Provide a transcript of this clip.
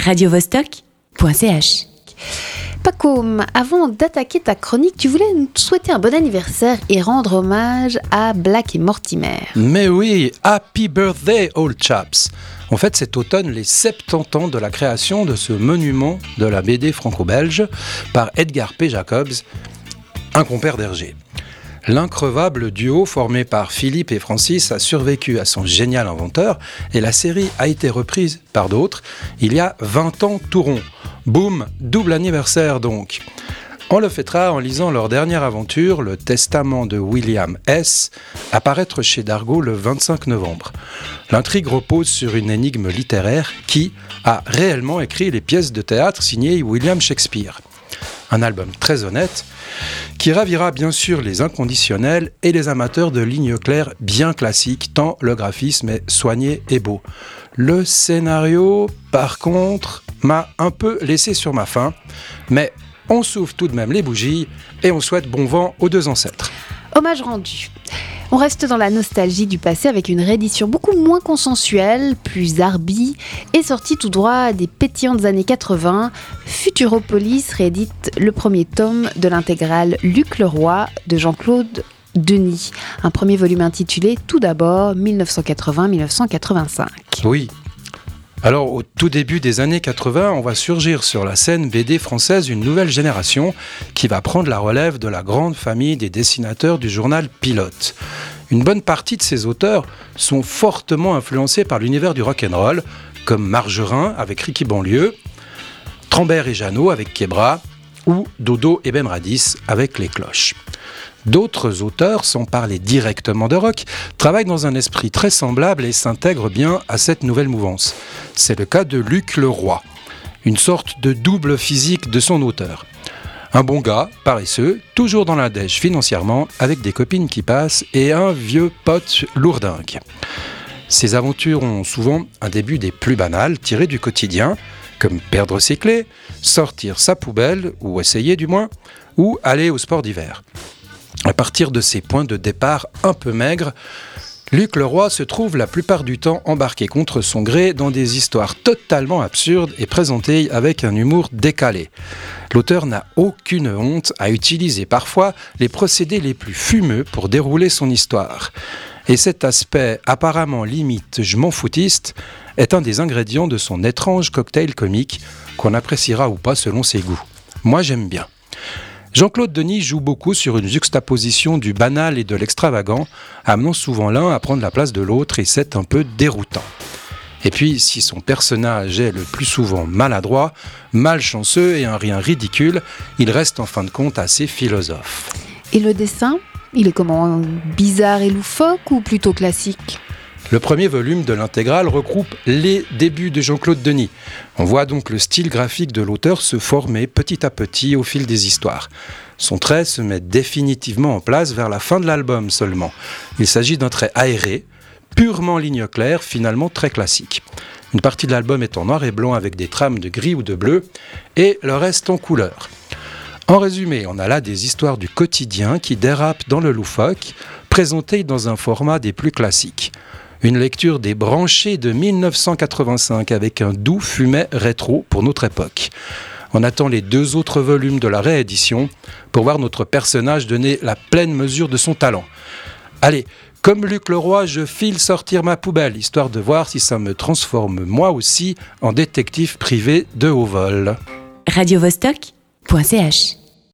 radiovostok.ch. Paco, avant d'attaquer ta chronique, tu voulais nous souhaiter un bon anniversaire et rendre hommage à Black et Mortimer. Mais oui, happy birthday, old chaps. En fait, cet automne, les 70 ans de la création de ce monument de la BD franco-belge par Edgar P. Jacobs, un compère d'Hergé. L'increvable duo formé par Philippe et Francis a survécu à son génial inventeur et la série a été reprise par d'autres il y a 20 ans tout rond. Boum, double anniversaire donc. On le fêtera en lisant leur dernière aventure, Le Testament de William S., apparaître chez Dargaud le 25 novembre. L'intrigue repose sur une énigme littéraire qui a réellement écrit les pièces de théâtre signées William Shakespeare. Un album très honnête qui ravira bien sûr les inconditionnels et les amateurs de lignes claires bien classiques, tant le graphisme est soigné et beau. Le scénario, par contre, m'a un peu laissé sur ma faim, mais on souffle tout de même les bougies et on souhaite bon vent aux deux ancêtres. Hommage rendu. On reste dans la nostalgie du passé avec une réédition beaucoup moins consensuelle, plus arbi, et sortie tout droit des pétillantes années 80. Futuropolis réédite le premier tome de l'intégrale Luc Leroy de Jean-Claude Denis. Un premier volume intitulé Tout d'abord 1980-1985. Oui, alors, au tout début des années 80, on va surgir sur la scène BD française une nouvelle génération qui va prendre la relève de la grande famille des dessinateurs du journal Pilote. Une bonne partie de ces auteurs sont fortement influencés par l'univers du rock'n'roll, comme Margerin avec Ricky Banlieue, Trambert et Jeannot avec Kebra, ou Dodo et Ben Radis avec Les Cloches. D'autres auteurs, sans parler directement de rock, travaillent dans un esprit très semblable et s'intègrent bien à cette nouvelle mouvance. C'est le cas de Luc Leroy, une sorte de double physique de son auteur. Un bon gars, paresseux, toujours dans la dèche financièrement, avec des copines qui passent et un vieux pote lourdingue. Ces aventures ont souvent un début des plus banales, tirés du quotidien, comme perdre ses clés, sortir sa poubelle, ou essayer du moins, ou aller au sport d'hiver. À partir de ces points de départ un peu maigres, Luc Leroy se trouve la plupart du temps embarqué contre son gré dans des histoires totalement absurdes et présentées avec un humour décalé. L'auteur n'a aucune honte à utiliser parfois les procédés les plus fumeux pour dérouler son histoire. Et cet aspect apparemment limite je m'en foutiste est un des ingrédients de son étrange cocktail comique qu'on appréciera ou pas selon ses goûts. Moi j'aime bien. Jean-Claude Denis joue beaucoup sur une juxtaposition du banal et de l'extravagant, amenant souvent l'un à prendre la place de l'autre et c'est un peu déroutant. Et puis, si son personnage est le plus souvent maladroit, malchanceux et un rien ridicule, il reste en fin de compte assez philosophe. Et le dessin? Il est comment Bizarre et loufoque ou plutôt classique le premier volume de l'intégrale regroupe les débuts de Jean-Claude Denis. On voit donc le style graphique de l'auteur se former petit à petit au fil des histoires. Son trait se met définitivement en place vers la fin de l'album seulement. Il s'agit d'un trait aéré, purement ligne claire, finalement très classique. Une partie de l'album est en noir et blanc avec des trames de gris ou de bleu, et le reste en couleur. En résumé, on a là des histoires du quotidien qui dérapent dans le loufoque, présentées dans un format des plus classiques. Une lecture des branchés de 1985 avec un doux fumet rétro pour notre époque. On attend les deux autres volumes de la réédition pour voir notre personnage donner la pleine mesure de son talent. Allez, comme Luc Leroy, je file sortir ma poubelle, histoire de voir si ça me transforme moi aussi en détective privé de haut vol. radiovostok.ch